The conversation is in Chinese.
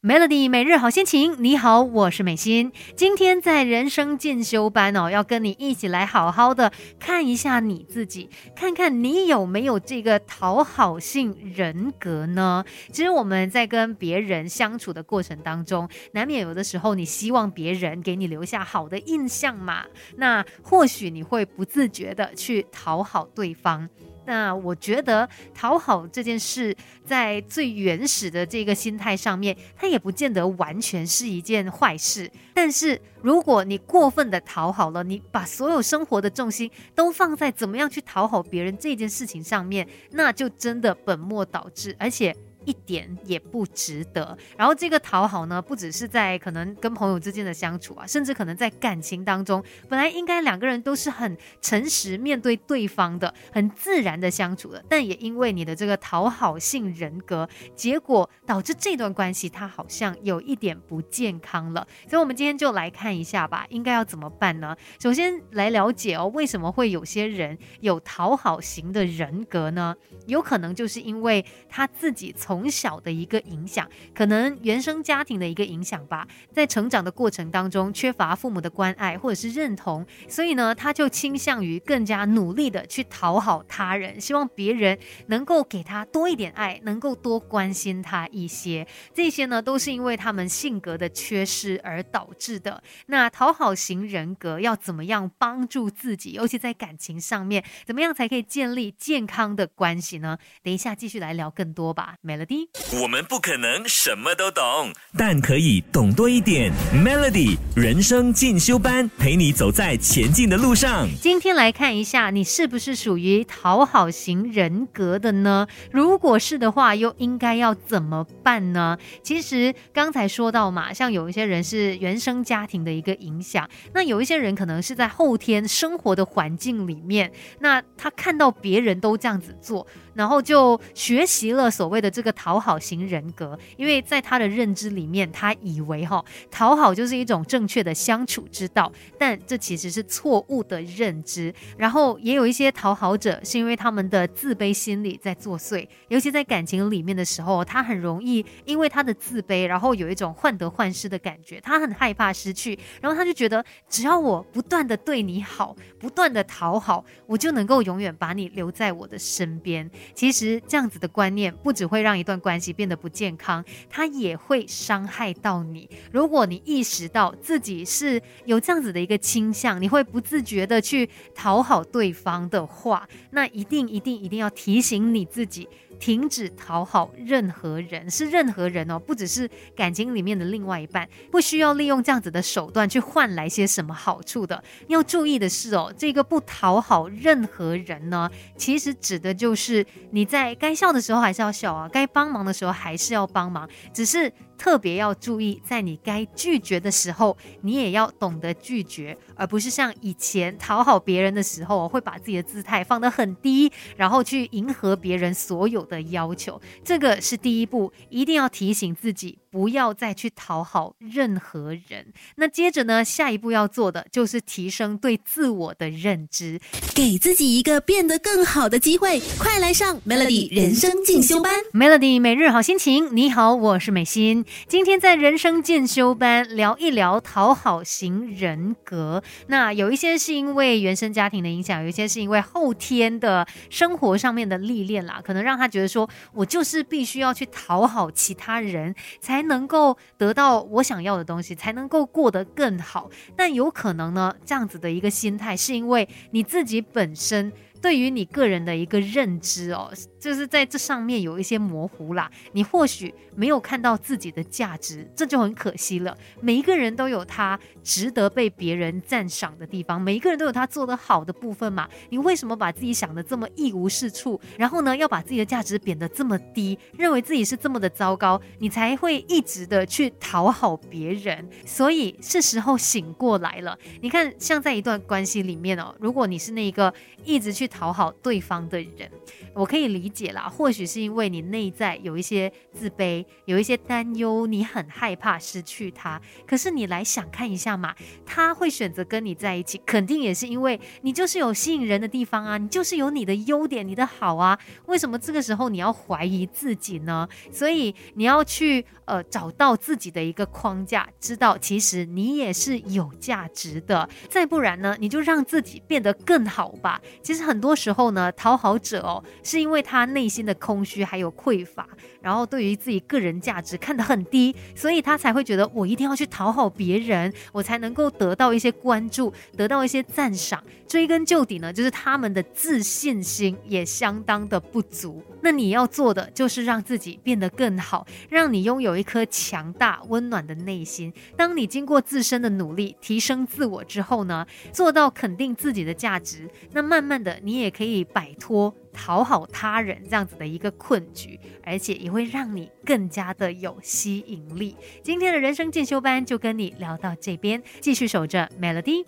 Melody 每日好心情，你好，我是美心。今天在人生进修班哦，要跟你一起来好好的看一下你自己，看看你有没有这个讨好性人格呢？其实我们在跟别人相处的过程当中，难免有的时候你希望别人给你留下好的印象嘛，那或许你会不自觉的去讨好对方。那我觉得讨好这件事，在最原始的这个心态上面，它也不见得完全是一件坏事。但是如果你过分的讨好了，你把所有生活的重心都放在怎么样去讨好别人这件事情上面，那就真的本末倒置，而且。一点也不值得。然后这个讨好呢，不只是在可能跟朋友之间的相处啊，甚至可能在感情当中，本来应该两个人都是很诚实面对对方的，很自然的相处的，但也因为你的这个讨好性人格，结果导致这段关系它好像有一点不健康了。所以，我们今天就来看一下吧，应该要怎么办呢？首先来了解哦，为什么会有些人有讨好型的人格呢？有可能就是因为他自己从从小的一个影响，可能原生家庭的一个影响吧，在成长的过程当中缺乏父母的关爱或者是认同，所以呢，他就倾向于更加努力的去讨好他人，希望别人能够给他多一点爱，能够多关心他一些。这些呢，都是因为他们性格的缺失而导致的。那讨好型人格要怎么样帮助自己，尤其在感情上面，怎么样才可以建立健康的关系呢？等一下继续来聊更多吧，没了了。我们不可能什么都懂，但可以懂多一点。Melody 人生进修班，陪你走在前进的路上。今天来看一下，你是不是属于讨好型人格的呢？如果是的话，又应该要怎么办呢？其实刚才说到嘛，像有一些人是原生家庭的一个影响，那有一些人可能是在后天生活的环境里面，那他看到别人都这样子做，然后就学习了所谓的这个。讨好型人格，因为在他的认知里面，他以为哈讨好就是一种正确的相处之道，但这其实是错误的认知。然后也有一些讨好者，是因为他们的自卑心理在作祟，尤其在感情里面的时候，他很容易因为他的自卑，然后有一种患得患失的感觉，他很害怕失去，然后他就觉得只要我不断的对你好，不断的讨好，我就能够永远把你留在我的身边。其实这样子的观念，不只会让一段关系变得不健康，它也会伤害到你。如果你意识到自己是有这样子的一个倾向，你会不自觉的去讨好对方的话，那一定一定一定要提醒你自己。停止讨好任何人，是任何人哦，不只是感情里面的另外一半，不需要利用这样子的手段去换来些什么好处的。要注意的是哦，这个不讨好任何人呢，其实指的就是你在该笑的时候还是要笑啊，该帮忙的时候还是要帮忙，只是。特别要注意，在你该拒绝的时候，你也要懂得拒绝，而不是像以前讨好别人的时候，会把自己的姿态放得很低，然后去迎合别人所有的要求。这个是第一步，一定要提醒自己。不要再去讨好任何人。那接着呢，下一步要做的就是提升对自我的认知，给自己一个变得更好的机会。快来上 Melody 人生进修班，Melody 每日好心情。你好，我是美心。今天在人生进修班聊一聊讨好型人格。那有一些是因为原生家庭的影响，有一些是因为后天的生活上面的历练啦，可能让他觉得说我就是必须要去讨好其他人才。能够得到我想要的东西，才能够过得更好。但有可能呢，这样子的一个心态，是因为你自己本身。对于你个人的一个认知哦，就是在这上面有一些模糊啦。你或许没有看到自己的价值，这就很可惜了。每一个人都有他值得被别人赞赏的地方，每一个人都有他做得好的部分嘛。你为什么把自己想的这么一无是处？然后呢，要把自己的价值贬得这么低，认为自己是这么的糟糕，你才会一直的去讨好别人。所以是时候醒过来了。你看，像在一段关系里面哦，如果你是那个一直去。讨好对方的人。我可以理解啦，或许是因为你内在有一些自卑，有一些担忧，你很害怕失去他。可是你来想看一下嘛，他会选择跟你在一起，肯定也是因为你就是有吸引人的地方啊，你就是有你的优点，你的好啊。为什么这个时候你要怀疑自己呢？所以你要去呃找到自己的一个框架，知道其实你也是有价值的。再不然呢，你就让自己变得更好吧。其实很很多时候呢，讨好者哦。是因为他内心的空虚还有匮乏，然后对于自己个人价值看得很低，所以他才会觉得我一定要去讨好别人，我才能够得到一些关注，得到一些赞赏。追根究底呢，就是他们的自信心也相当的不足。那你要做的就是让自己变得更好，让你拥有一颗强大温暖的内心。当你经过自身的努力提升自我之后呢，做到肯定自己的价值，那慢慢的你也可以摆脱。讨好他人这样子的一个困局，而且也会让你更加的有吸引力。今天的人生进修班就跟你聊到这边，继续守着 Melody。